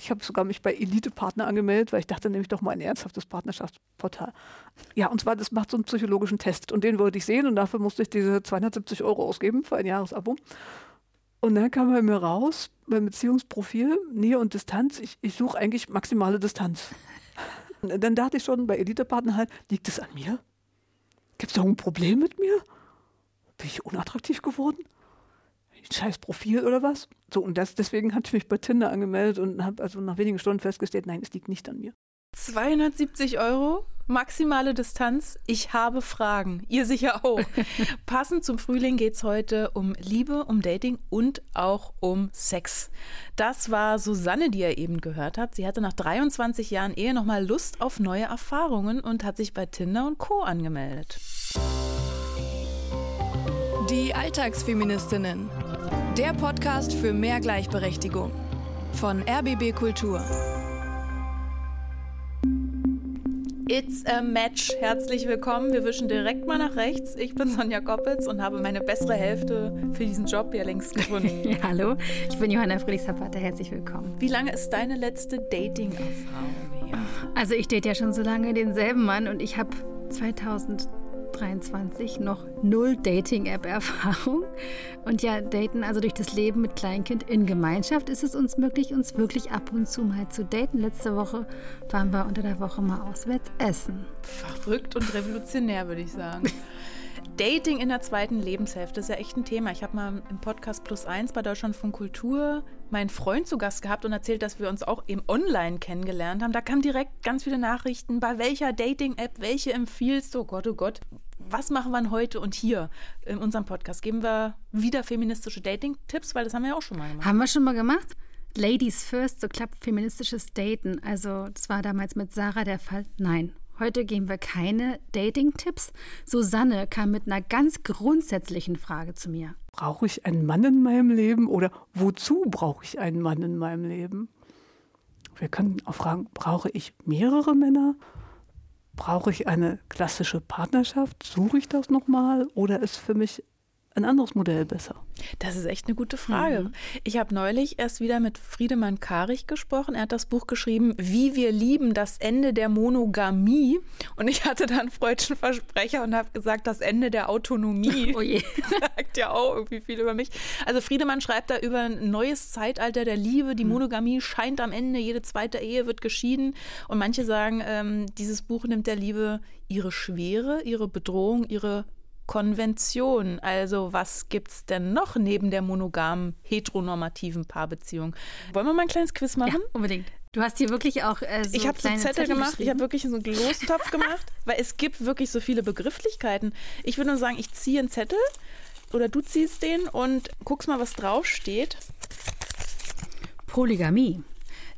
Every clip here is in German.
Ich habe sogar mich bei Elite-Partner angemeldet, weil ich dachte nämlich doch mal ein ernsthaftes Partnerschaftsportal. Ja, und zwar, das macht so einen psychologischen Test und den wollte ich sehen und dafür musste ich diese 270 Euro ausgeben für ein Jahresabo. Und dann kam bei mir raus, beim Beziehungsprofil, Nähe und Distanz, ich, ich suche eigentlich maximale Distanz. Und dann dachte ich schon bei Elite-Partner halt, liegt es an mir? Gibt es da ein Problem mit mir? Bin ich unattraktiv geworden? Ein scheiß Profil oder was? So, und das, deswegen hatte ich mich bei Tinder angemeldet und habe also nach wenigen Stunden festgestellt, nein, es liegt nicht an mir. 270 Euro, maximale Distanz. Ich habe Fragen. Ihr sicher auch. Passend zum Frühling geht es heute um Liebe, um Dating und auch um Sex. Das war Susanne, die ihr eben gehört habt. Sie hatte nach 23 Jahren Ehe nochmal Lust auf neue Erfahrungen und hat sich bei Tinder und Co. angemeldet. Die Alltagsfeministinnen. Der Podcast für mehr Gleichberechtigung. Von RBB Kultur. It's a Match. Herzlich willkommen. Wir wischen direkt mal nach rechts. Ich bin Sonja Koppitz und habe meine bessere Hälfte für diesen Job ja längst gefunden. ja, hallo, ich bin Johanna Friedrichs-Zapata. Herzlich willkommen. Wie lange ist deine letzte Dating-Erfahrung hier? Also ich date ja schon so lange denselben Mann und ich habe 2000 23 noch null Dating-App-Erfahrung. Und ja, daten, also durch das Leben mit Kleinkind in Gemeinschaft, ist es uns möglich, uns wirklich ab und zu mal zu daten. Letzte Woche waren wir unter der Woche mal auswärts essen. Verrückt und revolutionär, würde ich sagen. Dating in der zweiten Lebenshälfte ist ja echt ein Thema. Ich habe mal im Podcast Plus Eins bei Deutschland von Kultur meinen Freund zu Gast gehabt und erzählt, dass wir uns auch eben online kennengelernt haben. Da kamen direkt ganz viele Nachrichten, bei welcher Dating-App, welche empfiehlst du? Oh Gott, oh Gott. Was machen wir heute und hier in unserem Podcast? Geben wir wieder feministische Dating-Tipps, weil das haben wir ja auch schon mal gemacht. Haben wir schon mal gemacht? Ladies First, so klappt feministisches Daten. Also, das war damals mit Sarah der Fall. Nein, Heute geben wir keine Dating-Tipps. Susanne kam mit einer ganz grundsätzlichen Frage zu mir. Brauche ich einen Mann in meinem Leben oder wozu brauche ich einen Mann in meinem Leben? Wir können auch fragen, brauche ich mehrere Männer? Brauche ich eine klassische Partnerschaft? Suche ich das nochmal? Oder ist für mich ein anderes Modell besser? Das ist echt eine gute Frage. Mhm. Ich habe neulich erst wieder mit Friedemann Karich gesprochen. Er hat das Buch geschrieben, Wie wir lieben, das Ende der Monogamie. Und ich hatte dann freudschen Versprecher und habe gesagt, das Ende der Autonomie. Oh je. Sagt ja auch irgendwie viel über mich. Also Friedemann schreibt da über ein neues Zeitalter der Liebe. Die mhm. Monogamie scheint am Ende, jede zweite Ehe wird geschieden. Und manche sagen, ähm, dieses Buch nimmt der Liebe ihre Schwere, ihre Bedrohung, ihre Konvention. Also was gibt es denn noch neben der monogamen, heteronormativen Paarbeziehung? Wollen wir mal ein kleines Quiz machen? Ja, unbedingt. Du hast hier wirklich auch äh, so Ich habe so Zettel, Zettel gemacht, ich habe wirklich so einen Lostopf gemacht, weil es gibt wirklich so viele Begrifflichkeiten. Ich würde nur sagen, ich ziehe einen Zettel oder du ziehst den und guckst mal, was draufsteht. Polygamie.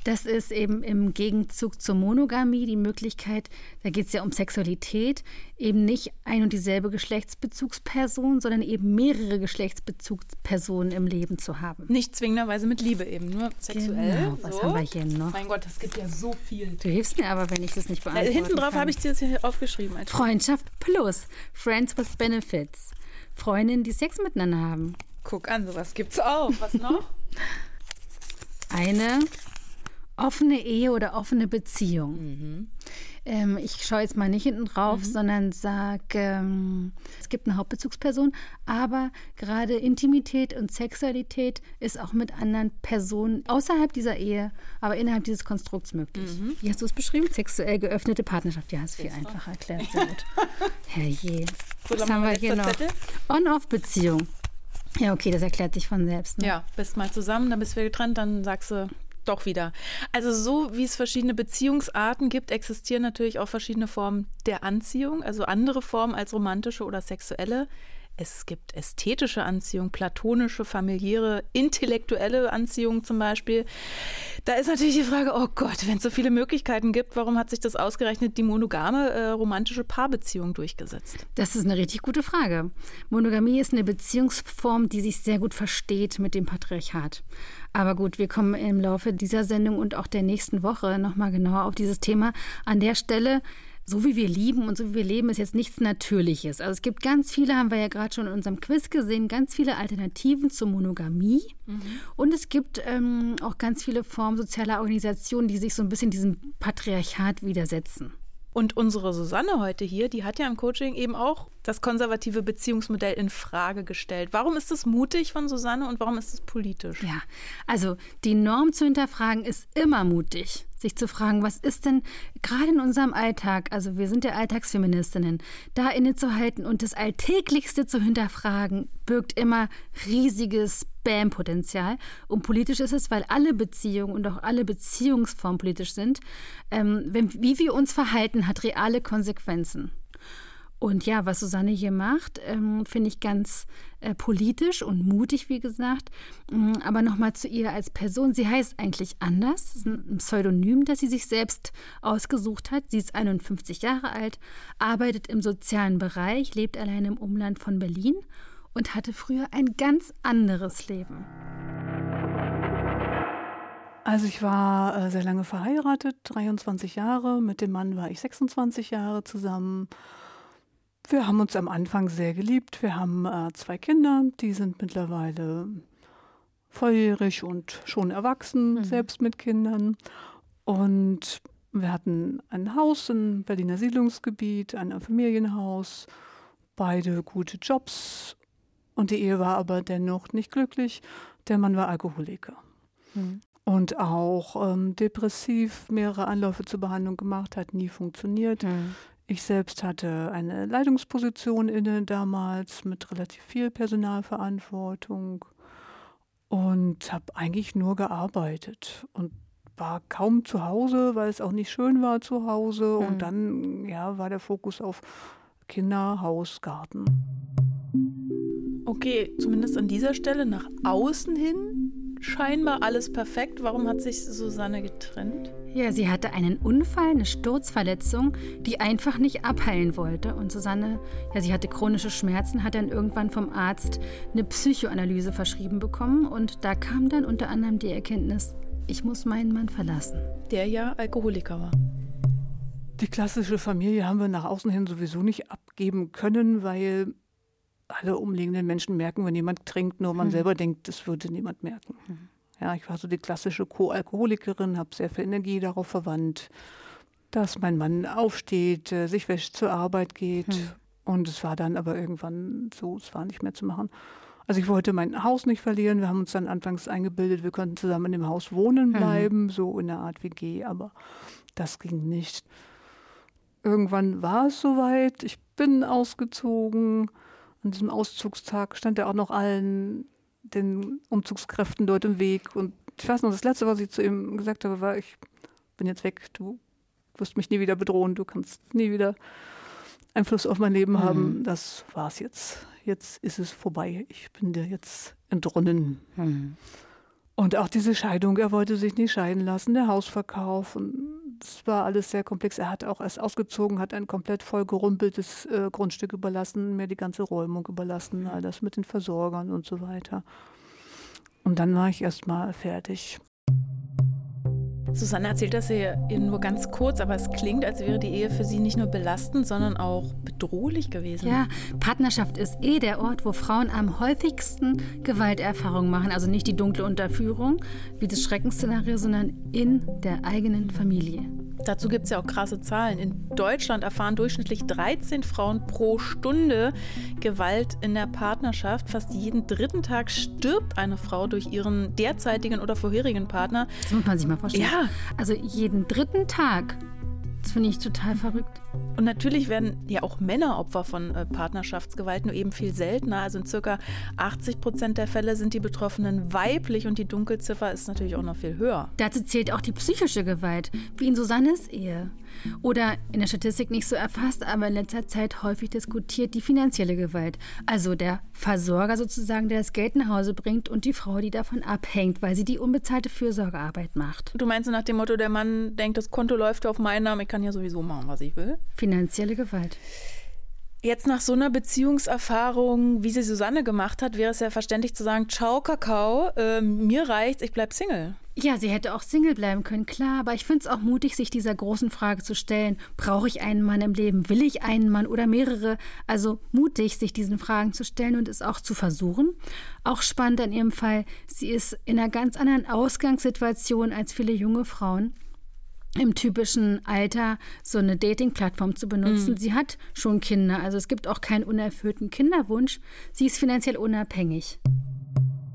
Das ist eben im Gegenzug zur Monogamie die Möglichkeit, da geht es ja um Sexualität, eben nicht ein und dieselbe Geschlechtsbezugsperson, sondern eben mehrere Geschlechtsbezugspersonen im Leben zu haben. Nicht zwingenderweise mit Liebe eben, nur sexuell. Genau, was so. haben wir hier noch? Mein Gott, das gibt ja so viel. Du hilfst mir aber, wenn ich das nicht beantworte. Hinten drauf habe ich dir das hier aufgeschrieben. Freundschaft plus Friends with Benefits. Freundinnen, die Sex miteinander haben. Guck an, sowas gibt's auch. Was noch? Eine offene Ehe oder offene Beziehung. Mhm. Ähm, ich schaue jetzt mal nicht hinten drauf, mhm. sondern sage, ähm, es gibt eine Hauptbezugsperson, aber gerade Intimität und Sexualität ist auch mit anderen Personen außerhalb dieser Ehe, aber innerhalb dieses Konstrukts möglich. Mhm. Wie hast du es beschrieben? Sexuell geöffnete Partnerschaft. Ja, ist viel einfacher erklärt. Sehr gut. Herrje. Was haben wir hier noch? On-Off-Beziehung. Ja, okay, das erklärt sich von selbst. Ne? Ja, bist mal zusammen, dann bist du getrennt, dann sagst du, doch wieder. Also so wie es verschiedene Beziehungsarten gibt, existieren natürlich auch verschiedene Formen der Anziehung, also andere Formen als romantische oder sexuelle. Es gibt ästhetische Anziehung, platonische, familiäre, intellektuelle Anziehung zum Beispiel. Da ist natürlich die Frage, oh Gott, wenn es so viele Möglichkeiten gibt, warum hat sich das ausgerechnet die monogame äh, romantische Paarbeziehung durchgesetzt? Das ist eine richtig gute Frage. Monogamie ist eine Beziehungsform, die sich sehr gut versteht mit dem Patriarchat. Aber gut, wir kommen im Laufe dieser Sendung und auch der nächsten Woche nochmal genauer auf dieses Thema. An der Stelle so wie wir lieben und so wie wir leben, ist jetzt nichts Natürliches. Also es gibt ganz viele, haben wir ja gerade schon in unserem Quiz gesehen, ganz viele Alternativen zur Monogamie. Mhm. Und es gibt ähm, auch ganz viele Formen sozialer Organisationen, die sich so ein bisschen diesem Patriarchat widersetzen. Und unsere Susanne heute hier, die hat ja im Coaching eben auch das konservative Beziehungsmodell in Frage gestellt. Warum ist das mutig von Susanne und warum ist es politisch? Ja, also die Norm zu hinterfragen ist immer mutig sich zu fragen, was ist denn gerade in unserem Alltag, also wir sind ja Alltagsfeministinnen, da innezuhalten und das Alltäglichste zu hinterfragen, birgt immer riesiges Spam-Potenzial. Und politisch ist es, weil alle Beziehungen und auch alle Beziehungsformen politisch sind. Ähm, wenn, wie wir uns verhalten, hat reale Konsequenzen. Und ja, was Susanne hier macht, ähm, finde ich ganz äh, politisch und mutig, wie gesagt. Ähm, aber nochmal zu ihr als Person. Sie heißt eigentlich anders. Das ist ein Pseudonym, das sie sich selbst ausgesucht hat. Sie ist 51 Jahre alt, arbeitet im sozialen Bereich, lebt allein im Umland von Berlin und hatte früher ein ganz anderes Leben. Also ich war äh, sehr lange verheiratet, 23 Jahre. Mit dem Mann war ich 26 Jahre zusammen. Wir haben uns am Anfang sehr geliebt. Wir haben äh, zwei Kinder, die sind mittlerweile volljährig und schon erwachsen, mhm. selbst mit Kindern. Und wir hatten ein Haus im Berliner Siedlungsgebiet, ein Familienhaus, beide gute Jobs. Und die Ehe war aber dennoch nicht glücklich. Der Mann war Alkoholiker. Mhm. Und auch ähm, depressiv, mehrere Anläufe zur Behandlung gemacht, hat nie funktioniert. Mhm. Ich selbst hatte eine Leitungsposition inne damals mit relativ viel Personalverantwortung und habe eigentlich nur gearbeitet und war kaum zu Hause, weil es auch nicht schön war zu Hause. Mhm. Und dann ja, war der Fokus auf Kinder, Haus, Garten. Okay, zumindest an dieser Stelle nach außen hin scheinbar alles perfekt. Warum hat sich Susanne getrennt? Ja, sie hatte einen Unfall, eine Sturzverletzung, die einfach nicht abheilen wollte. Und Susanne, ja, sie hatte chronische Schmerzen, hat dann irgendwann vom Arzt eine Psychoanalyse verschrieben bekommen. Und da kam dann unter anderem die Erkenntnis, ich muss meinen Mann verlassen. Der ja Alkoholiker war. Die klassische Familie haben wir nach außen hin sowieso nicht abgeben können, weil alle umliegenden Menschen merken, wenn jemand trinkt, nur man hm. selber denkt, das würde niemand merken. Hm. Ja, ich war so die klassische Co-Alkoholikerin, habe sehr viel Energie darauf verwandt, dass mein Mann aufsteht, äh, sich wäscht, zur Arbeit geht. Hm. Und es war dann aber irgendwann so, es war nicht mehr zu machen. Also ich wollte mein Haus nicht verlieren. Wir haben uns dann anfangs eingebildet, wir könnten zusammen in dem Haus wohnen hm. bleiben, mhm. so in der Art WG, aber das ging nicht. Irgendwann war es soweit. Ich bin ausgezogen. An diesem Auszugstag stand er auch noch allen den Umzugskräften dort im Weg. Und ich weiß noch, das Letzte, was ich zu ihm gesagt habe, war, ich bin jetzt weg, du wirst mich nie wieder bedrohen, du kannst nie wieder Einfluss auf mein Leben mhm. haben. Das war's jetzt. Jetzt ist es vorbei. Ich bin dir jetzt entronnen. Mhm. Und auch diese Scheidung, er wollte sich nicht scheiden lassen, der Hausverkauf. Und das war alles sehr komplex. Er hat auch erst ausgezogen, hat ein komplett vollgerumpeltes äh, Grundstück überlassen, mir die ganze Räumung überlassen, all das mit den Versorgern und so weiter. Und dann war ich erst mal fertig. Susanne erzählt das hier nur ganz kurz, aber es klingt, als wäre die Ehe für sie nicht nur belastend, sondern auch bedrohlich gewesen. Ja, Partnerschaft ist eh der Ort, wo Frauen am häufigsten Gewalterfahrungen machen. Also nicht die dunkle Unterführung wie das Schreckensszenario, sondern in der eigenen Familie. Dazu gibt es ja auch krasse Zahlen. In Deutschland erfahren durchschnittlich 13 Frauen pro Stunde Gewalt in der Partnerschaft. Fast jeden dritten Tag stirbt eine Frau durch ihren derzeitigen oder vorherigen Partner. Das muss man sich mal vorstellen. Ja. Also jeden dritten Tag das finde ich total verrückt. Und natürlich werden ja auch Männer Opfer von äh, Partnerschaftsgewalt, nur eben viel seltener. Also in circa 80 Prozent der Fälle sind die Betroffenen weiblich und die Dunkelziffer ist natürlich auch noch viel höher. Dazu zählt auch die psychische Gewalt, wie in Susannes Ehe. Oder in der Statistik nicht so erfasst, aber in letzter Zeit häufig diskutiert die finanzielle Gewalt. Also der Versorger sozusagen, der das Geld nach Hause bringt und die Frau, die davon abhängt, weil sie die unbezahlte Fürsorgearbeit macht. Du meinst nach dem Motto, der Mann denkt, das Konto läuft auf meinen Namen, ich kann ja sowieso machen, was ich will? Finanzielle Gewalt. Jetzt nach so einer Beziehungserfahrung, wie sie Susanne gemacht hat, wäre es ja verständlich zu sagen, ciao Kakao, äh, mir reicht's, ich bleib Single. Ja, sie hätte auch Single bleiben können, klar, aber ich finde es auch mutig, sich dieser großen Frage zu stellen. Brauche ich einen Mann im Leben? Will ich einen Mann oder mehrere? Also mutig, sich diesen Fragen zu stellen und es auch zu versuchen. Auch spannend an ihrem Fall, sie ist in einer ganz anderen Ausgangssituation als viele junge Frauen im typischen Alter so eine Dating-Plattform zu benutzen. Mhm. Sie hat schon Kinder, also es gibt auch keinen unerfüllten Kinderwunsch. Sie ist finanziell unabhängig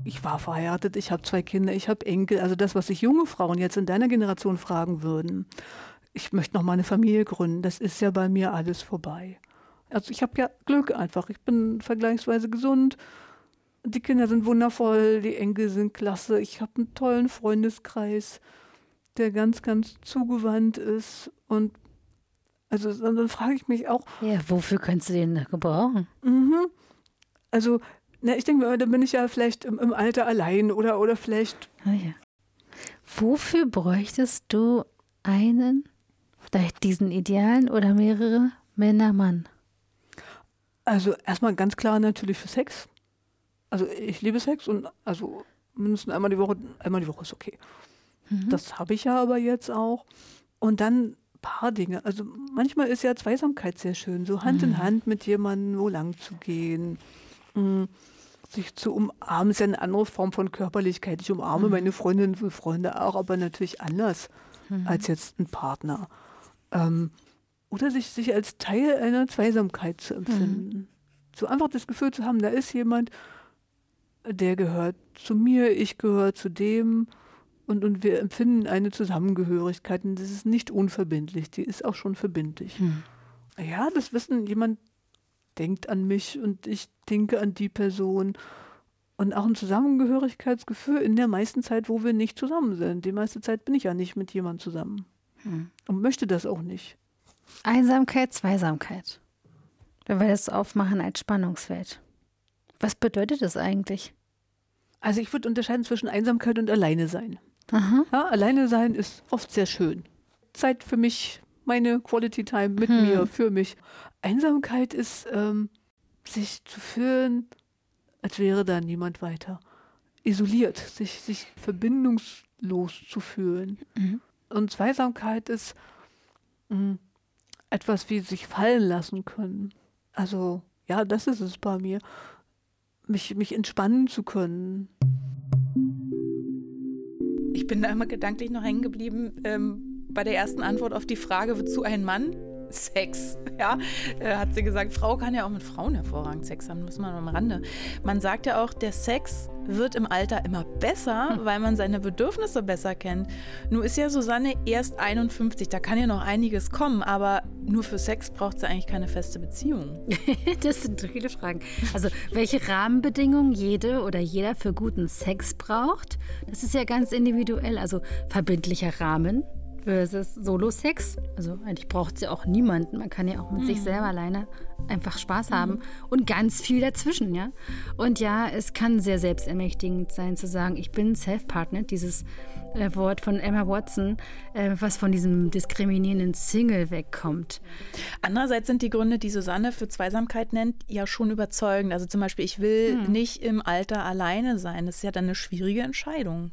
ich war verheiratet, ich habe zwei Kinder, ich habe Enkel. Also das, was sich junge Frauen jetzt in deiner Generation fragen würden, ich möchte noch mal eine Familie gründen, das ist ja bei mir alles vorbei. Also ich habe ja Glück einfach. Ich bin vergleichsweise gesund. Die Kinder sind wundervoll, die Enkel sind klasse. Ich habe einen tollen Freundeskreis, der ganz, ganz zugewandt ist. Und also dann frage ich mich auch. Ja, wofür könntest du den gebrauchen? Mhm. Also na, ich denke, da bin ich ja vielleicht im, im Alter allein oder, oder vielleicht. Oh ja. Wofür bräuchtest du einen, vielleicht diesen idealen oder mehrere Männer, Mann? Also erstmal ganz klar natürlich für Sex. Also ich liebe Sex und also mindestens einmal die Woche, einmal die Woche ist okay. Mhm. Das habe ich ja aber jetzt auch. Und dann ein paar Dinge. Also manchmal ist ja Zweisamkeit sehr schön, so Hand mhm. in Hand mit jemandem wo lang zu gehen. Sich zu umarmen ist ja eine andere Form von Körperlichkeit. Ich umarme mhm. meine Freundinnen und Freunde auch, aber natürlich anders mhm. als jetzt ein Partner. Ähm, oder sich, sich als Teil einer Zweisamkeit zu empfinden. Mhm. So einfach das Gefühl zu haben, da ist jemand, der gehört zu mir, ich gehöre zu dem und, und wir empfinden eine Zusammengehörigkeit und das ist nicht unverbindlich, die ist auch schon verbindlich. Mhm. Ja, das Wissen, jemand denkt an mich und ich denke an die Person. Und auch ein Zusammengehörigkeitsgefühl in der meisten Zeit, wo wir nicht zusammen sind. Die meiste Zeit bin ich ja nicht mit jemandem zusammen. Hm. Und möchte das auch nicht. Einsamkeit, Zweisamkeit. Wenn wir das aufmachen als Spannungsfeld. Was bedeutet das eigentlich? Also ich würde unterscheiden zwischen Einsamkeit und Alleine sein. Ja, alleine sein ist oft sehr schön. Zeit für mich, meine Quality Time mit hm. mir, für mich. Einsamkeit ist, ähm, sich zu fühlen, als wäre da niemand weiter. Isoliert, sich, sich verbindungslos zu fühlen. Mhm. Und Zweisamkeit ist mh, hm, etwas wie sich fallen lassen können. Also, ja, das ist es bei mir. Mich, mich entspannen zu können. Ich bin da immer gedanklich noch hängen geblieben ähm, bei der ersten Antwort auf die Frage, wozu ein Mann? Sex. Ja, äh, hat sie gesagt, Frau kann ja auch mit Frauen hervorragend Sex haben, muss man am Rande. Man sagt ja auch, der Sex wird im Alter immer besser, hm. weil man seine Bedürfnisse besser kennt. Nun ist ja Susanne erst 51, da kann ja noch einiges kommen, aber nur für Sex braucht sie eigentlich keine feste Beziehung. das sind viele Fragen. Also, welche Rahmenbedingungen jede oder jeder für guten Sex braucht, das ist ja ganz individuell. Also, verbindlicher Rahmen, versus Solo-Sex. Also eigentlich braucht sie auch niemanden. Man kann ja auch mit mhm. sich selber alleine einfach Spaß haben mhm. und ganz viel dazwischen, ja. Und ja, es kann sehr selbstermächtigend sein zu sagen, ich bin self-partnered, dieses äh, Wort von Emma Watson, äh, was von diesem diskriminierenden Single wegkommt. Andererseits sind die Gründe, die Susanne für Zweisamkeit nennt, ja schon überzeugend. Also zum Beispiel, ich will mhm. nicht im Alter alleine sein. Das ist ja dann eine schwierige Entscheidung.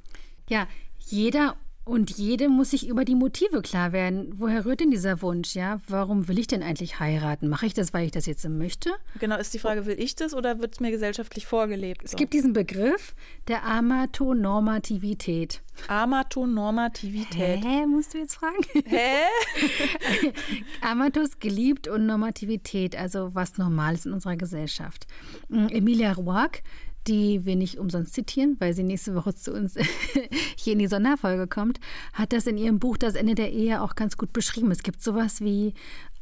Ja, jeder und jedem muss sich über die Motive klar werden. Woher rührt denn dieser Wunsch? Ja, warum will ich denn eigentlich heiraten? Mache ich das, weil ich das jetzt möchte? Genau, ist die Frage, will ich das oder wird es mir gesellschaftlich vorgelebt? Es gibt diesen Begriff der Amatonormativität. Amatonormativität. Hä, musst du jetzt fragen? Hä? Amatus geliebt und Normativität, also was normal ist in unserer Gesellschaft. Emilia Roark die wir nicht umsonst zitieren, weil sie nächste Woche zu uns hier in die Sonderfolge kommt, hat das in ihrem Buch Das Ende der Ehe auch ganz gut beschrieben. Es gibt sowas wie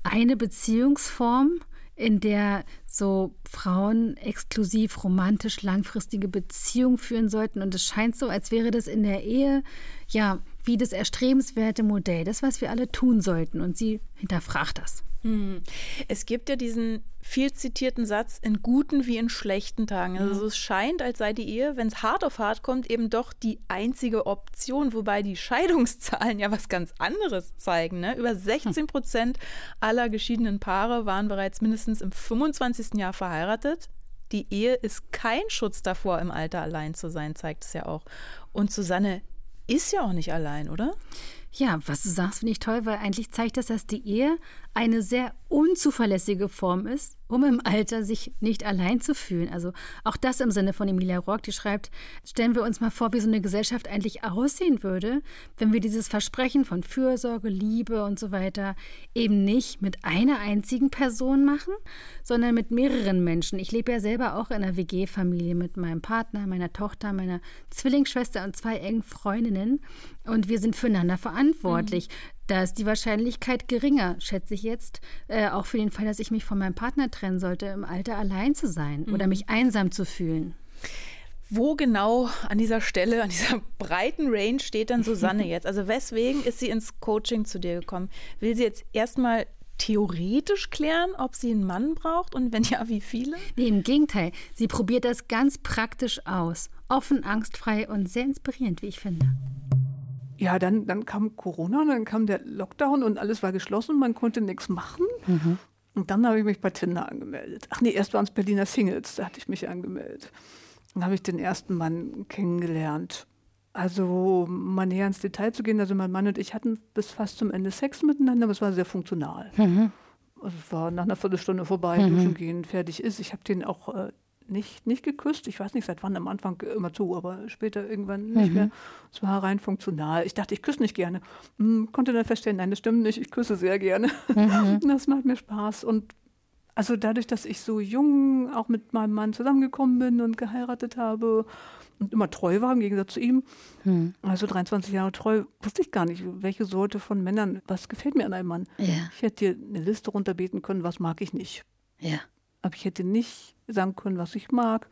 eine Beziehungsform, in der so Frauen exklusiv romantisch langfristige Beziehungen führen sollten. Und es scheint so, als wäre das in der Ehe ja wie das erstrebenswerte Modell, das, was wir alle tun sollten. Und sie hinterfragt das. Hm. Es gibt ja diesen viel zitierten Satz in guten wie in schlechten Tagen. Also es scheint, als sei die Ehe, wenn es hart auf hart kommt, eben doch die einzige Option, wobei die Scheidungszahlen ja was ganz anderes zeigen. Ne? Über 16 Prozent aller geschiedenen Paare waren bereits mindestens im 25. Jahr verheiratet. Die Ehe ist kein Schutz davor, im Alter allein zu sein, zeigt es ja auch. Und Susanne, ist ja auch nicht allein, oder? Ja, was du sagst, finde ich toll, weil eigentlich zeigt das, dass die Ehe eine sehr unzuverlässige Form ist, um im Alter sich nicht allein zu fühlen. Also auch das im Sinne von Emilia Rock, die schreibt, stellen wir uns mal vor, wie so eine Gesellschaft eigentlich aussehen würde, wenn wir dieses Versprechen von Fürsorge, Liebe und so weiter eben nicht mit einer einzigen Person machen, sondern mit mehreren Menschen. Ich lebe ja selber auch in einer WG-Familie mit meinem Partner, meiner Tochter, meiner Zwillingsschwester und zwei engen Freundinnen und wir sind füreinander verantwortlich. Mhm. Da ist die Wahrscheinlichkeit geringer, schätze ich jetzt, äh, auch für den Fall, dass ich mich von meinem Partner trennen sollte, im Alter allein zu sein mhm. oder mich einsam zu fühlen. Wo genau an dieser Stelle, an dieser breiten Range steht dann Susanne jetzt? Also weswegen ist sie ins Coaching zu dir gekommen? Will sie jetzt erstmal theoretisch klären, ob sie einen Mann braucht und wenn ja, wie viele? Nee, im Gegenteil. Sie probiert das ganz praktisch aus. Offen, angstfrei und sehr inspirierend, wie ich finde. Ja, dann, dann kam Corona, dann kam der Lockdown und alles war geschlossen, man konnte nichts machen. Mhm. Und dann habe ich mich bei Tinder angemeldet. Ach nee, erst waren es Berliner Singles, da hatte ich mich angemeldet. Dann habe ich den ersten Mann kennengelernt. Also mal näher ins Detail zu gehen, also mein Mann und ich hatten bis fast zum Ende Sex miteinander, aber es war sehr funktional. Mhm. Also es war nach einer Viertelstunde vorbei, mhm. duschen gehen, fertig ist. Ich habe den auch äh, nicht, nicht geküsst. Ich weiß nicht, seit wann am Anfang immer zu, aber später irgendwann nicht mhm. mehr. Es war rein funktional. Ich dachte, ich küsse nicht gerne. Hm, konnte dann feststellen, nein, das stimmt nicht. Ich küsse sehr gerne. Mhm. Das macht mir Spaß. Und also dadurch, dass ich so jung auch mit meinem Mann zusammengekommen bin und geheiratet habe und immer treu war im Gegensatz zu ihm, mhm. also 23 Jahre treu, wusste ich gar nicht, welche Sorte von Männern, was gefällt mir an einem Mann. Ja. Ich hätte dir eine Liste runterbeten können, was mag ich nicht. Ja. Aber ich hätte nicht sagen können, was ich mag.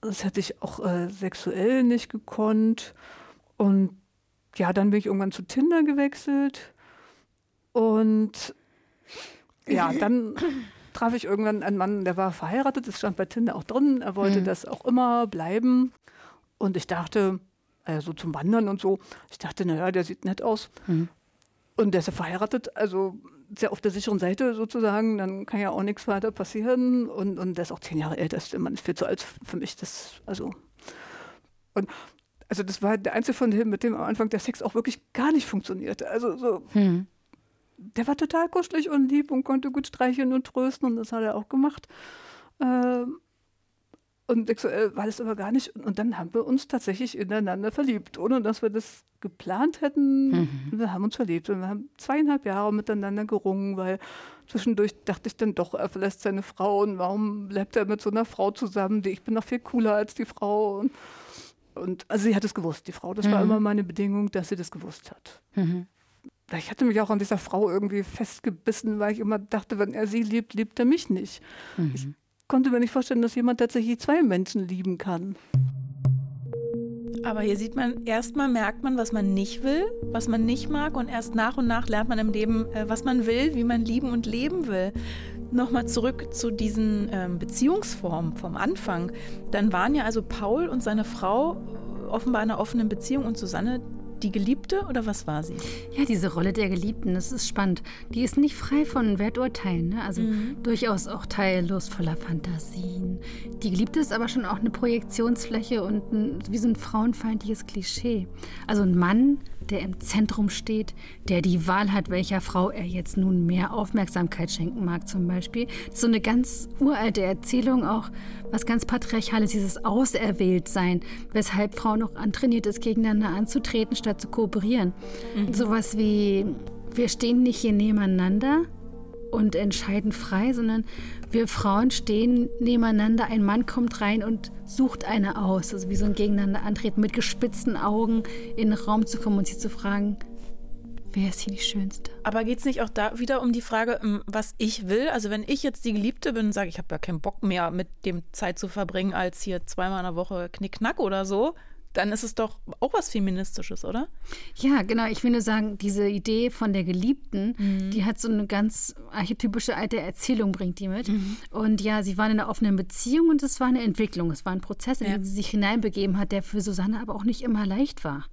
Das hätte ich auch äh, sexuell nicht gekonnt. Und ja, dann bin ich irgendwann zu Tinder gewechselt. Und ja, dann traf ich irgendwann einen Mann, der war verheiratet, das stand bei Tinder auch drin. Er wollte mhm. das auch immer bleiben. Und ich dachte, äh, so zum Wandern und so, ich dachte, naja, der sieht nett aus. Mhm. Und der ist ja verheiratet, also sehr auf der sicheren Seite sozusagen, dann kann ja auch nichts weiter passieren. Und, und der ist auch zehn Jahre älter, ist man ist viel zu alt für mich. Das, also, und also das war der einzige von dem, mit dem am Anfang der Sex auch wirklich gar nicht funktionierte. Also so, hm. der war total kuschelig und lieb und konnte gut streicheln und trösten und das hat er auch gemacht. Ähm, und sexuell war das aber gar nicht. Und dann haben wir uns tatsächlich ineinander verliebt, ohne dass wir das geplant hätten. Mhm. Wir haben uns verliebt und wir haben zweieinhalb Jahre miteinander gerungen, weil zwischendurch dachte ich dann doch, er verlässt seine Frau und warum bleibt er mit so einer Frau zusammen? Die, ich bin noch viel cooler als die Frau. Und, und also sie hat es gewusst, die Frau. Das mhm. war immer meine Bedingung, dass sie das gewusst hat. Mhm. Ich hatte mich auch an dieser Frau irgendwie festgebissen, weil ich immer dachte, wenn er sie liebt, liebt er mich nicht. Ich mhm konnte mir nicht vorstellen, dass jemand tatsächlich zwei Menschen lieben kann. Aber hier sieht man, erstmal merkt man, was man nicht will, was man nicht mag und erst nach und nach lernt man im Leben, äh, was man will, wie man lieben und leben will. Nochmal zurück zu diesen ähm, Beziehungsformen vom Anfang. Dann waren ja also Paul und seine Frau offenbar in einer offenen Beziehung und Susanne die Geliebte oder was war sie? Ja, diese Rolle der Geliebten, das ist spannend. Die ist nicht frei von Werturteilen, ne? also mhm. durchaus auch Teil lustvoller Fantasien. Die Geliebte ist aber schon auch eine Projektionsfläche und ein, wie so ein frauenfeindliches Klischee. Also ein Mann, der im Zentrum steht, der die Wahl hat, welcher Frau er jetzt nun mehr Aufmerksamkeit schenken mag, zum Beispiel. Das ist so eine ganz uralte Erzählung, auch was ganz Patriarchales, dieses Auserwähltsein, weshalb Frauen noch antrainiert ist, gegeneinander anzutreten, statt zu kooperieren. Mhm. Sowas wie, wir stehen nicht hier nebeneinander und entscheiden frei, sondern wir Frauen stehen nebeneinander, ein Mann kommt rein und sucht eine aus, also wie so ein Gegeneinander antreten, mit gespitzten Augen in den Raum zu kommen und sie zu fragen, wer ist hier die Schönste? Aber geht es nicht auch da wieder um die Frage, ähm, was ich will? Also wenn ich jetzt die Geliebte bin und sage, ich habe ja keinen Bock mehr mit dem Zeit zu verbringen, als hier zweimal in der Woche Knickknack oder so, dann ist es doch auch was Feministisches, oder? Ja, genau. Ich will nur sagen, diese Idee von der Geliebten, mhm. die hat so eine ganz archetypische alte Erzählung, bringt die mit. Mhm. Und ja, sie waren in einer offenen Beziehung und es war eine Entwicklung. Es war ein Prozess, in ja. den sie sich hineinbegeben hat, der für Susanne aber auch nicht immer leicht war.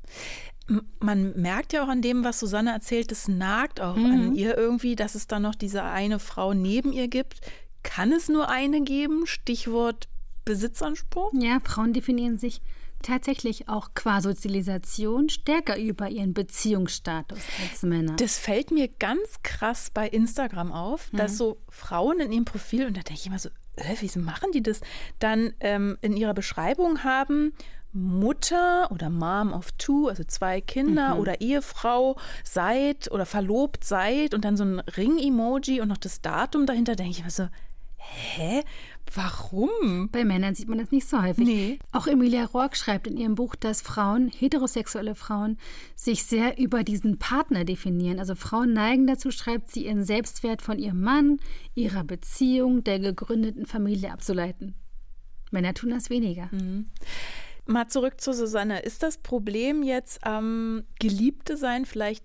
Man merkt ja auch an dem, was Susanne erzählt, es nagt auch mhm. an ihr irgendwie, dass es dann noch diese eine Frau neben ihr gibt. Kann es nur eine geben? Stichwort Besitzanspruch? Ja, Frauen definieren sich tatsächlich auch qua Sozialisation stärker über ihren Beziehungsstatus als Männer. Das fällt mir ganz krass bei Instagram auf, mhm. dass so Frauen in ihrem Profil, und da denke ich immer so, äh, wieso machen die das, dann ähm, in ihrer Beschreibung haben, Mutter oder Mom of Two, also zwei Kinder mhm. oder Ehefrau seid oder verlobt seid und dann so ein Ring-Emoji und noch das Datum dahinter, denke ich immer so, hä? Warum? Bei Männern sieht man das nicht so häufig. Nee. Auch Emilia Roark schreibt in ihrem Buch, dass Frauen, heterosexuelle Frauen, sich sehr über diesen Partner definieren. Also Frauen neigen dazu, schreibt sie, ihren Selbstwert von ihrem Mann, ihrer Beziehung, der gegründeten Familie abzuleiten. Männer tun das weniger. Mhm. Mal zurück zu Susanne. Ist das Problem jetzt am ähm, Geliebte sein vielleicht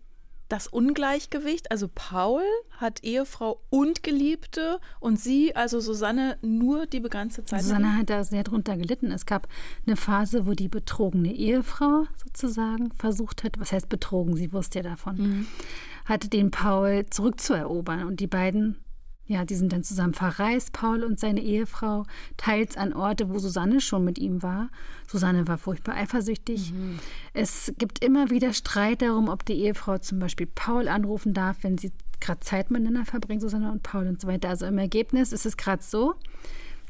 das Ungleichgewicht? Also Paul hat Ehefrau und Geliebte und sie, also Susanne, nur die begrenzte Zeit. Susanne hat da sehr drunter gelitten. Es gab eine Phase, wo die betrogene Ehefrau sozusagen versucht hat, was heißt betrogen, sie wusste ja davon, mhm. hatte den Paul zurückzuerobern und die beiden ja, die sind dann zusammen verreist, Paul und seine Ehefrau, teils an Orte, wo Susanne schon mit ihm war. Susanne war furchtbar eifersüchtig. Mhm. Es gibt immer wieder Streit darum, ob die Ehefrau zum Beispiel Paul anrufen darf, wenn sie gerade Zeit miteinander verbringt, Susanne und Paul und so weiter. Also im Ergebnis ist es gerade so,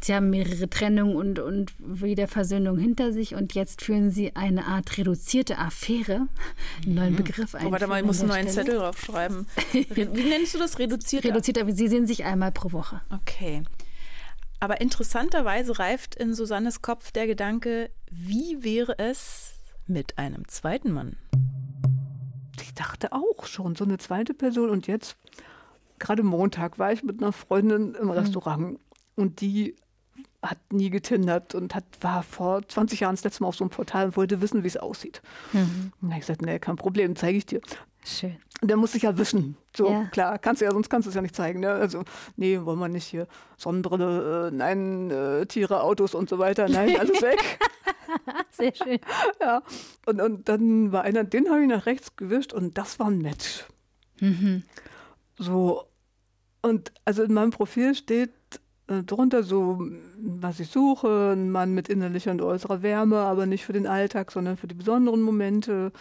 Sie haben mehrere Trennungen und, und Wiederversöhnung hinter sich und jetzt führen sie eine Art reduzierte Affäre. Einen neuen mhm. Begriff ein. Oh, warte mal, ich muss einen neuen Zettel draufschreiben. Wie nennst du das? Reduzierte? Reduzierte, aber sie sehen sich einmal pro Woche. Okay. Aber interessanterweise reift in Susannes Kopf der Gedanke, wie wäre es mit einem zweiten Mann? Ich dachte auch schon, so eine zweite Person. Und jetzt, gerade Montag, war ich mit einer Freundin im mhm. Restaurant und die hat nie getindert und hat, war vor 20 Jahren das letzte Mal auf so einem Portal und wollte wissen, wie es aussieht. Mhm. Und dann habe ich gesagt, nee, kein Problem, zeige ich dir. Schön. Und der muss sich ja wissen. So, ja. klar, kannst du ja, sonst kannst du es ja nicht zeigen. Ne? Also, nee, wollen wir nicht hier. Sonnenbrille, äh, nein, äh, Tiere, Autos und so weiter. Nein, alles weg. Sehr schön. ja. Und, und dann war einer, den habe ich nach rechts gewischt und das war ein Match. Mhm. So. Und also in meinem Profil steht äh, drunter so, was ich suche, ein Mann mit innerlicher und äußerer Wärme, aber nicht für den Alltag, sondern für die besonderen Momente.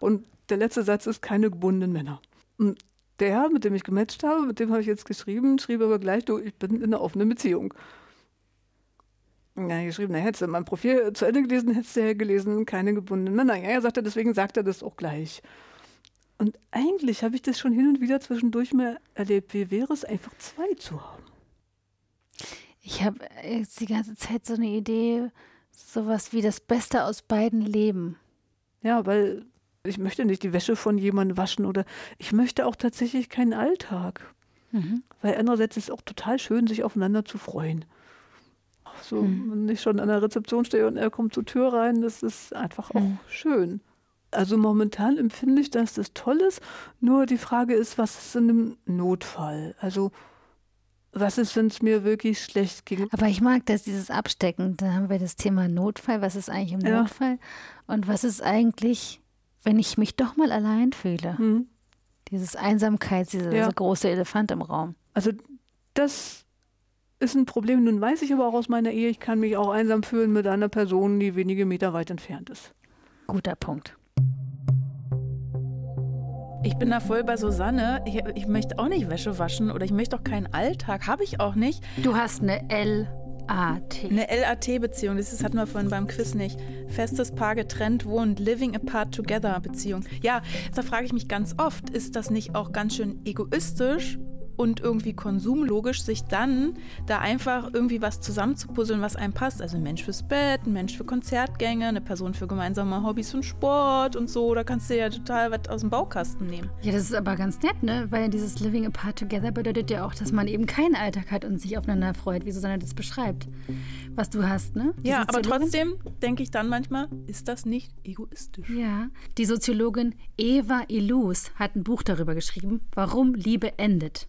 Und der letzte Satz ist keine gebundenen Männer. Und der, mit dem ich gematcht habe, mit dem habe ich jetzt geschrieben, schrieb aber gleich, du, ich bin in einer offenen Beziehung. Ja, geschrieben, na, hättest du mein Profil zu Ende gelesen, hättest du ja gelesen, keine gebundenen Männer. Ja, er sagte, deswegen sagt er das auch gleich. Und eigentlich habe ich das schon hin und wieder zwischendurch mal erlebt. Wie wäre es, einfach zwei zu haben? Ich habe jetzt die ganze Zeit so eine Idee, sowas wie das Beste aus beiden Leben. Ja, weil ich möchte nicht die Wäsche von jemandem waschen oder ich möchte auch tatsächlich keinen Alltag. Mhm. Weil andererseits ist es auch total schön, sich aufeinander zu freuen. So, mhm. wenn ich schon an der Rezeption stehe und er kommt zur Tür rein, das ist einfach mhm. auch schön. Also momentan empfinde ich, dass das toll ist. Nur die Frage ist, was ist in einem Notfall? Also was ist, wenn es mir wirklich schlecht ging? Aber ich mag das, dieses Abstecken. Da haben wir das Thema Notfall. Was ist eigentlich im ja. Notfall? Und was ist eigentlich, wenn ich mich doch mal allein fühle? Mhm. Dieses Einsamkeit, dieser ja. große Elefant im Raum. Also das ist ein Problem. Nun weiß ich aber auch aus meiner Ehe, ich kann mich auch einsam fühlen mit einer Person, die wenige Meter weit entfernt ist. Guter Punkt. Ich bin da voll bei Susanne. Ich, ich möchte auch nicht Wäsche waschen oder ich möchte auch keinen Alltag. Habe ich auch nicht. Du hast eine L. LAT. Eine LAT-Beziehung, das hatten wir vorhin beim Quiz nicht. Festes Paar getrennt wohnt, living apart together Beziehung. Ja, da frage ich mich ganz oft, ist das nicht auch ganz schön egoistisch und irgendwie konsumlogisch, sich dann da einfach irgendwie was zusammenzupuzzeln, was einem passt. Also ein Mensch fürs Bett, ein Mensch für Konzertgänge, eine Person für gemeinsame Hobbys und Sport und so. Da kannst du ja total was aus dem Baukasten nehmen. Ja, das ist aber ganz nett, ne? Weil dieses Living apart together bedeutet ja auch, dass man eben keinen Alltag hat und sich aufeinander freut, wie Susanne das beschreibt. Was du hast, ne? Die ja, aber trotzdem denke ich dann manchmal, ist das nicht egoistisch? Ja. Die Soziologin Eva Ilus hat ein Buch darüber geschrieben, warum Liebe endet.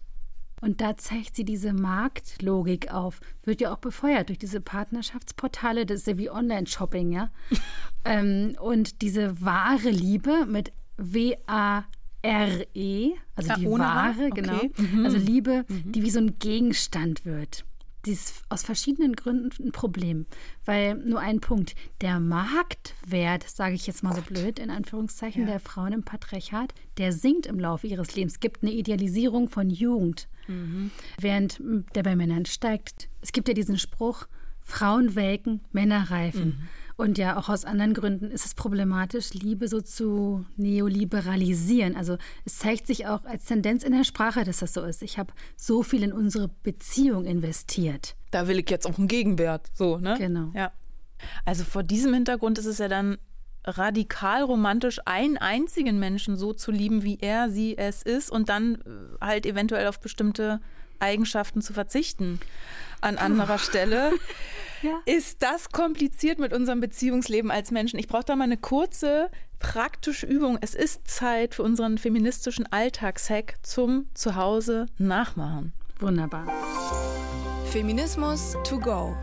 Und da zeigt sie diese Marktlogik auf. Wird ja auch befeuert durch diese Partnerschaftsportale. Das ist ja wie Online-Shopping, ja. ähm, und diese wahre Liebe mit W-A-R-E, also ja, die wahre, genau. Okay. Mhm. Also Liebe, mhm. die wie so ein Gegenstand wird. dies aus verschiedenen Gründen ein Problem. Weil nur ein Punkt, der Marktwert, sage ich jetzt mal so blöd, in Anführungszeichen, ja. der Frauen im Patriarchat, der sinkt im Laufe ihres Lebens. Es gibt eine Idealisierung von Jugend, mhm. während der bei Männern steigt. Es gibt ja diesen Spruch, Frauen welken, Männer reifen. Mhm. Und ja, auch aus anderen Gründen ist es problematisch, Liebe so zu neoliberalisieren. Also es zeigt sich auch als Tendenz in der Sprache, dass das so ist. Ich habe so viel in unsere Beziehung investiert. Da will ich jetzt auch einen Gegenwert, so, ne? Genau. Ja. Also vor diesem Hintergrund ist es ja dann radikal romantisch, einen einzigen Menschen so zu lieben, wie er, sie, es ist und dann äh, halt eventuell auf bestimmte Eigenschaften zu verzichten an anderer Stelle. Ja. Ist das kompliziert mit unserem Beziehungsleben als Menschen? Ich brauche da mal eine kurze praktische Übung. Es ist Zeit für unseren feministischen Alltagshack zum Zuhause nachmachen. Wunderbar. Feminismus to go.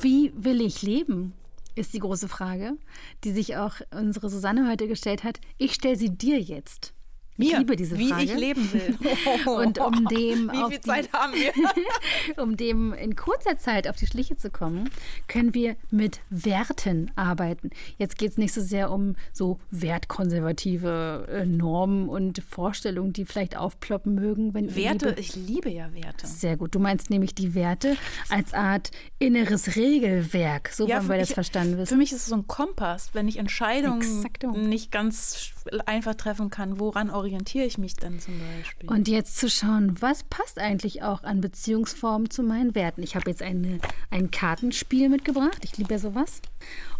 Wie will ich leben? Ist die große Frage, die sich auch unsere Susanne heute gestellt hat. Ich stelle sie dir jetzt. Mir, ich liebe diese Frage. Wie ich leben will. Und um dem Wie viel Zeit haben wir? um dem in kurzer Zeit auf die Schliche zu kommen, können wir mit Werten arbeiten. Jetzt geht es nicht so sehr um so wertkonservative äh, Normen und Vorstellungen, die vielleicht aufploppen mögen. Wenn Werte, liebe. ich liebe ja Werte. Sehr gut. Du meinst nämlich die Werte als Art inneres Regelwerk. So ja, wollen wir das ich, verstanden wissen. Für mich ist es so ein Kompass, wenn ich Entscheidungen Exakto. nicht ganz einfach treffen kann, woran orientiere ich mich dann zum Beispiel? Und jetzt zu schauen, was passt eigentlich auch an Beziehungsformen zu meinen Werten. Ich habe jetzt eine, ein Kartenspiel mitgebracht. Ich liebe ja sowas.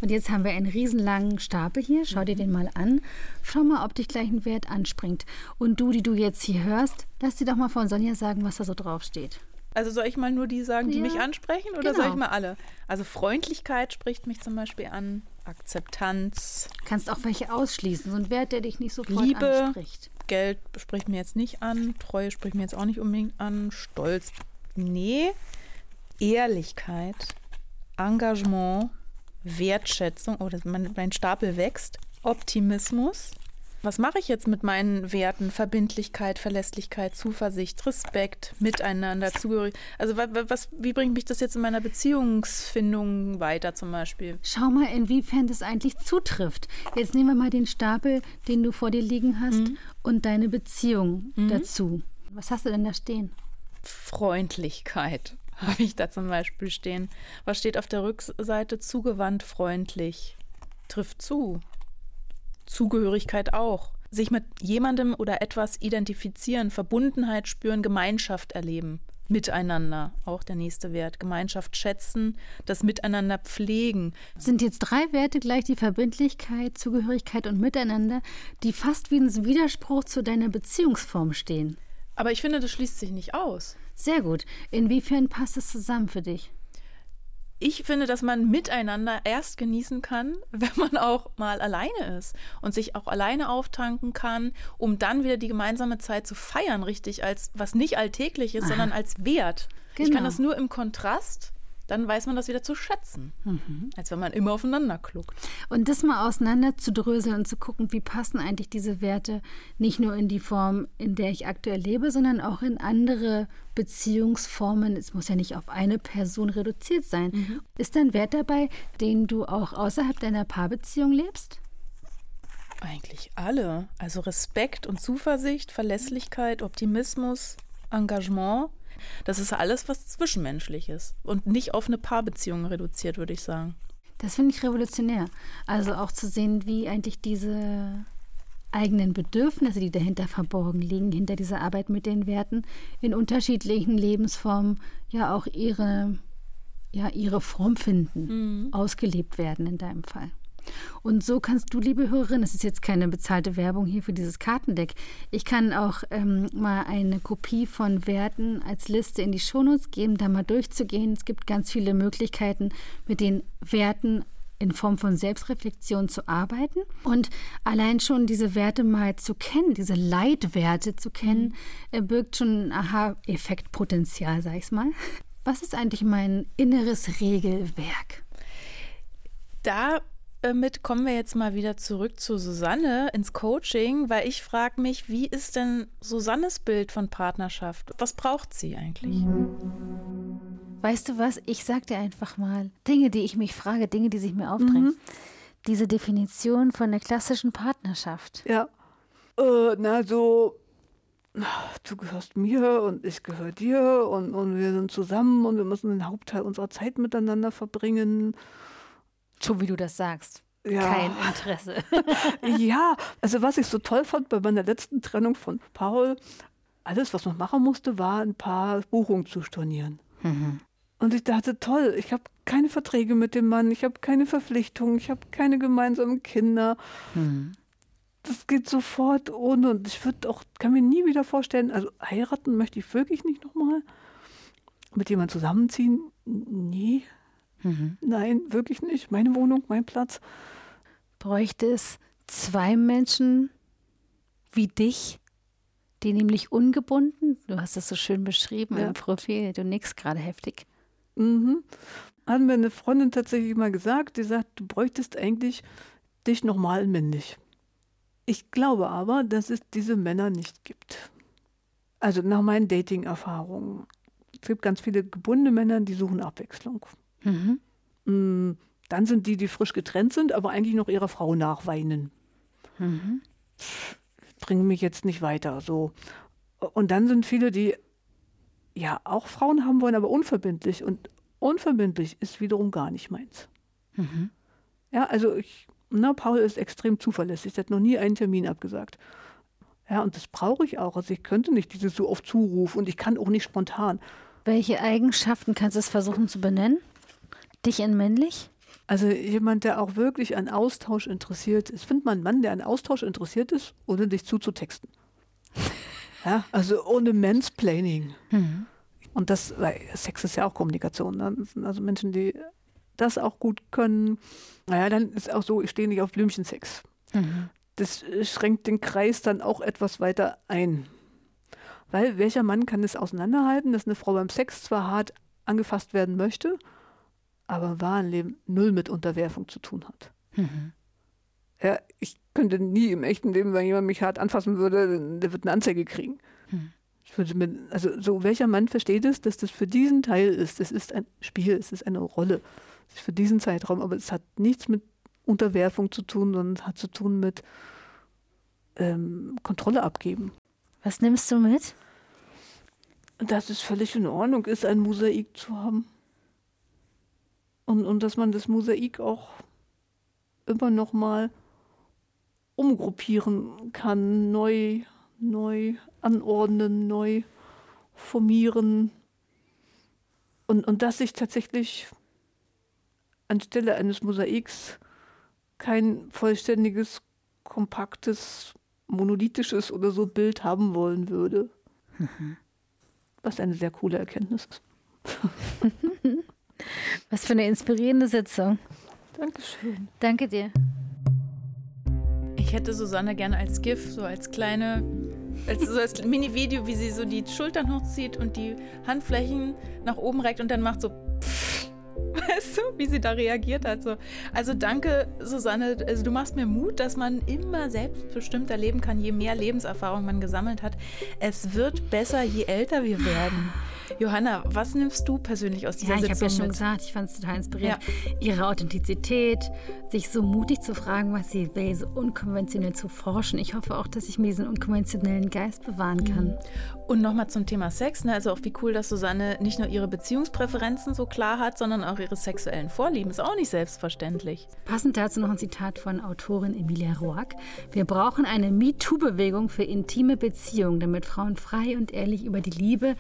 Und jetzt haben wir einen riesenlangen Stapel hier. Schau dir den mal an. Schau mal, ob dich gleich ein Wert anspringt. Und du, die du jetzt hier hörst, lass dir doch mal von Sonja sagen, was da so drauf steht. Also soll ich mal nur die sagen, die ja, mich ansprechen oder genau. soll ich mal alle? Also Freundlichkeit spricht mich zum Beispiel an. Akzeptanz. Kannst auch welche ausschließen, so ein Wert, der dich nicht sofort Liebe, anspricht. Geld spricht mir jetzt nicht an, Treue spricht mir jetzt auch nicht unbedingt an, Stolz, nee. Ehrlichkeit, Engagement, Wertschätzung, oh, das, mein, mein Stapel wächst, Optimismus, was mache ich jetzt mit meinen Werten? Verbindlichkeit, Verlässlichkeit, Zuversicht, Respekt, Miteinander, Zugehörigkeit. Also was, wie bringt mich das jetzt in meiner Beziehungsfindung weiter zum Beispiel? Schau mal, inwiefern das eigentlich zutrifft. Jetzt nehmen wir mal den Stapel, den du vor dir liegen hast mhm. und deine Beziehung mhm. dazu. Was hast du denn da stehen? Freundlichkeit habe ich da zum Beispiel stehen. Was steht auf der Rückseite? Zugewandt, freundlich. Trifft zu. Zugehörigkeit auch. Sich mit jemandem oder etwas identifizieren, Verbundenheit spüren, Gemeinschaft erleben. Miteinander, auch der nächste Wert. Gemeinschaft schätzen, das Miteinander pflegen. Sind jetzt drei Werte gleich die Verbindlichkeit, Zugehörigkeit und Miteinander, die fast wie ein Widerspruch zu deiner Beziehungsform stehen? Aber ich finde, das schließt sich nicht aus. Sehr gut. Inwiefern passt es zusammen für dich? Ich finde, dass man miteinander erst genießen kann, wenn man auch mal alleine ist und sich auch alleine auftanken kann, um dann wieder die gemeinsame Zeit zu feiern, richtig als was nicht alltäglich ist, Aha. sondern als Wert. Genau. Ich kann genau. das nur im Kontrast dann weiß man das wieder zu schätzen, mhm. als wenn man immer aufeinander kluckt. Und das mal auseinander zu dröseln und zu gucken, wie passen eigentlich diese Werte nicht nur in die Form, in der ich aktuell lebe, sondern auch in andere Beziehungsformen. Es muss ja nicht auf eine Person reduziert sein. Mhm. Ist da ein Wert dabei, den du auch außerhalb deiner Paarbeziehung lebst? Eigentlich alle. Also Respekt und Zuversicht, Verlässlichkeit, Optimismus, Engagement. Das ist alles was Zwischenmenschliches und nicht auf eine Paarbeziehung reduziert, würde ich sagen. Das finde ich revolutionär. Also auch zu sehen, wie eigentlich diese eigenen Bedürfnisse, die dahinter verborgen liegen, hinter dieser Arbeit mit den Werten, in unterschiedlichen Lebensformen ja auch ihre, ja, ihre Form finden, mhm. ausgelebt werden in deinem Fall. Und so kannst du, liebe Hörerin, es ist jetzt keine bezahlte Werbung hier für dieses Kartendeck, ich kann auch ähm, mal eine Kopie von Werten als Liste in die Shownotes geben, da mal durchzugehen. Es gibt ganz viele Möglichkeiten, mit den Werten in Form von Selbstreflexion zu arbeiten und allein schon diese Werte mal zu kennen, diese Leitwerte zu kennen, mhm. birgt schon ein Aha-Effektpotenzial, sag ich mal. Was ist eigentlich mein inneres Regelwerk? Da äh, mit, kommen wir jetzt mal wieder zurück zu Susanne ins Coaching, weil ich frage mich, wie ist denn Susannes Bild von Partnerschaft? Was braucht sie eigentlich? Weißt du was? Ich sag dir einfach mal Dinge, die ich mich frage, Dinge, die sich mir aufdrängen. Mhm. Diese Definition von der klassischen Partnerschaft. Ja. Äh, na, so du gehörst mir und ich gehöre dir und, und wir sind zusammen und wir müssen den Hauptteil unserer Zeit miteinander verbringen. So wie du das sagst. Ja. Kein Interesse. ja, also was ich so toll fand bei meiner letzten Trennung von Paul, alles, was man machen musste, war ein paar Buchungen zu stornieren. Mhm. Und ich dachte, toll, ich habe keine Verträge mit dem Mann, ich habe keine Verpflichtungen, ich habe keine gemeinsamen Kinder. Mhm das geht sofort ohne. Und ich würde auch, kann mir nie wieder vorstellen, also heiraten möchte ich wirklich nicht nochmal. Mit jemandem zusammenziehen? Nee. Mhm. Nein, wirklich nicht. Meine Wohnung, mein Platz. Bräuchte es zwei Menschen wie dich, die nämlich ungebunden, du hast das so schön beschrieben ja. im Profil, du nix gerade heftig. Mhm. Hat mir eine Freundin tatsächlich mal gesagt, die sagt, du bräuchtest eigentlich dich nochmal männlich. Ich glaube aber, dass es diese Männer nicht gibt. Also nach meinen Dating-Erfahrungen. Es gibt ganz viele gebundene Männer, die suchen Abwechslung. Mhm. Dann sind die, die frisch getrennt sind, aber eigentlich noch ihrer Frau nachweinen. Mhm. Bringen mich jetzt nicht weiter. So. Und dann sind viele, die ja auch Frauen haben wollen, aber unverbindlich. Und unverbindlich ist wiederum gar nicht meins. Mhm. Ja, also ich na, Paul ist extrem zuverlässig, der hat noch nie einen Termin abgesagt. Ja, und das brauche ich auch. Also ich könnte nicht dieses so oft Zuruf und ich kann auch nicht spontan. Welche Eigenschaften kannst du es versuchen zu benennen? Dich in männlich? Also jemand, der auch wirklich an Austausch interessiert ist. Findet man einen Mann, der an Austausch interessiert ist, ohne dich zuzutexten. ja, also ohne Mansplaining. Mhm. Und das, weil Sex ist ja auch Kommunikation. Ne? Also Menschen, die das auch gut können, naja, dann ist auch so, ich stehe nicht auf Blümchensex. Mhm. Das schränkt den Kreis dann auch etwas weiter ein. Weil welcher Mann kann es auseinanderhalten, dass eine Frau beim Sex zwar hart angefasst werden möchte, aber im wahren Leben null mit Unterwerfung zu tun hat. Mhm. Ja, ich könnte nie im echten Leben, wenn jemand mich hart anfassen würde, der wird eine Anzeige kriegen. Mhm. Ich würde mir, also so welcher Mann versteht es, dass das für diesen Teil ist. Das ist ein Spiel, es ist eine Rolle für diesen Zeitraum, aber es hat nichts mit Unterwerfung zu tun, sondern hat zu tun mit ähm, Kontrolle abgeben. Was nimmst du mit? Dass es völlig in Ordnung ist, ein Mosaik zu haben. Und, und dass man das Mosaik auch immer noch mal umgruppieren kann, neu, neu anordnen, neu formieren. Und, und dass ich tatsächlich anstelle eines Mosaiks kein vollständiges, kompaktes, monolithisches oder so Bild haben wollen würde. Mhm. Was eine sehr coole Erkenntnis ist. Was für eine inspirierende Sitzung. Dankeschön. Danke dir. Ich hätte Susanne gerne als GIF, so als kleine, als, so als Mini-Video, wie sie so die Schultern hochzieht und die Handflächen nach oben reckt und dann macht so Weißt du, wie sie da reagiert hat? So. Also danke, Susanne. Also du machst mir Mut, dass man immer selbstbestimmter leben kann, je mehr Lebenserfahrung man gesammelt hat. Es wird besser, je älter wir werden. Johanna, was nimmst du persönlich aus dieser ja, ich Sitzung? Ich habe ja schon gesagt, ich fand es total inspirierend. Ja. Ihre Authentizität, sich so mutig zu fragen, was sie will, so unkonventionell zu forschen. Ich hoffe auch, dass ich mir diesen unkonventionellen Geist bewahren kann. Mhm. Und nochmal zum Thema Sex. Ne? Also auch wie cool, dass Susanne nicht nur ihre Beziehungspräferenzen so klar hat, sondern auch ihre sexuellen Vorlieben. Ist auch nicht selbstverständlich. Passend dazu noch ein Zitat von Autorin Emilia Roack. Wir brauchen eine MeToo-Bewegung für intime Beziehungen, damit Frauen frei und ehrlich über die Liebe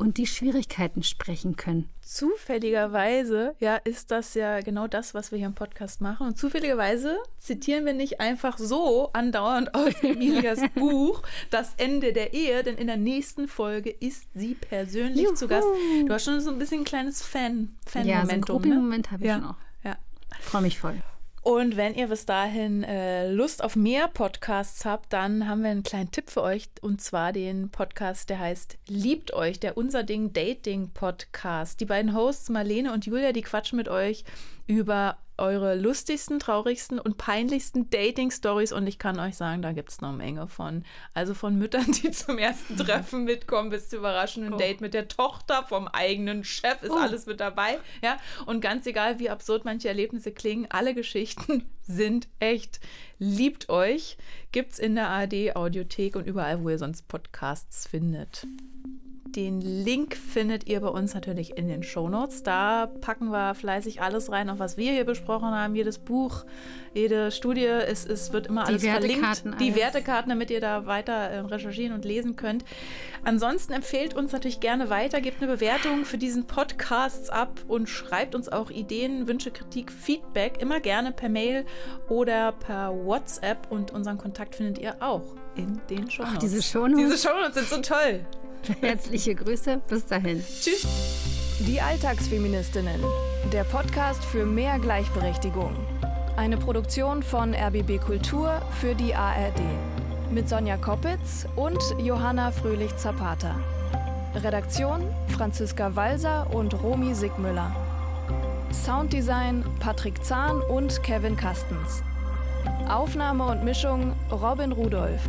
und die Schwierigkeiten sprechen können. Zufälligerweise, ja, ist das ja genau das, was wir hier im Podcast machen. Und zufälligerweise zitieren wir nicht einfach so andauernd aus Emilias Buch Das Ende der Ehe, denn in der nächsten Folge ist sie persönlich Juhu. zu Gast. Du hast schon so ein bisschen ein kleines Fan, Fan-Momentum. Ja, so einen ne? Moment habe ich ja. schon auch. Ja. Freue mich voll. Und wenn ihr bis dahin äh, Lust auf mehr Podcasts habt, dann haben wir einen kleinen Tipp für euch und zwar den Podcast, der heißt Liebt euch, der Unser Ding Dating Podcast. Die beiden Hosts Marlene und Julia, die quatschen mit euch über eure lustigsten, traurigsten und peinlichsten Dating-Stories und ich kann euch sagen, da gibt es eine Menge von. Also von Müttern, die zum ersten Treffen mitkommen, bis zu überraschenden oh. Date mit der Tochter vom eigenen Chef ist oh. alles mit dabei. Ja, und ganz egal, wie absurd manche Erlebnisse klingen, alle Geschichten sind echt. Liebt euch. Gibt's in der ARD Audiothek und überall, wo ihr sonst Podcasts findet. Den Link findet ihr bei uns natürlich in den Shownotes. Da packen wir fleißig alles rein, auch was wir hier besprochen haben. Jedes Buch, jede Studie, es, es wird immer alles verlinkt. Alles. Die Wertekarten, damit ihr da weiter äh, recherchieren und lesen könnt. Ansonsten empfehlt uns natürlich gerne weiter, gebt eine Bewertung für diesen Podcast ab und schreibt uns auch Ideen, Wünsche, Kritik, Feedback immer gerne per Mail oder per WhatsApp und unseren Kontakt findet ihr auch in den Shownotes. Ach, diese Shownotes. Diese Shownotes sind so toll. Herzliche Grüße, bis dahin. Tschüss. Die Alltagsfeministinnen, der Podcast für mehr Gleichberechtigung. Eine Produktion von RBB Kultur für die ARD. Mit Sonja Koppitz und Johanna Fröhlich-Zapata. Redaktion Franziska Walser und Romy Sigmüller. Sounddesign Patrick Zahn und Kevin Kastens. Aufnahme und Mischung Robin Rudolph.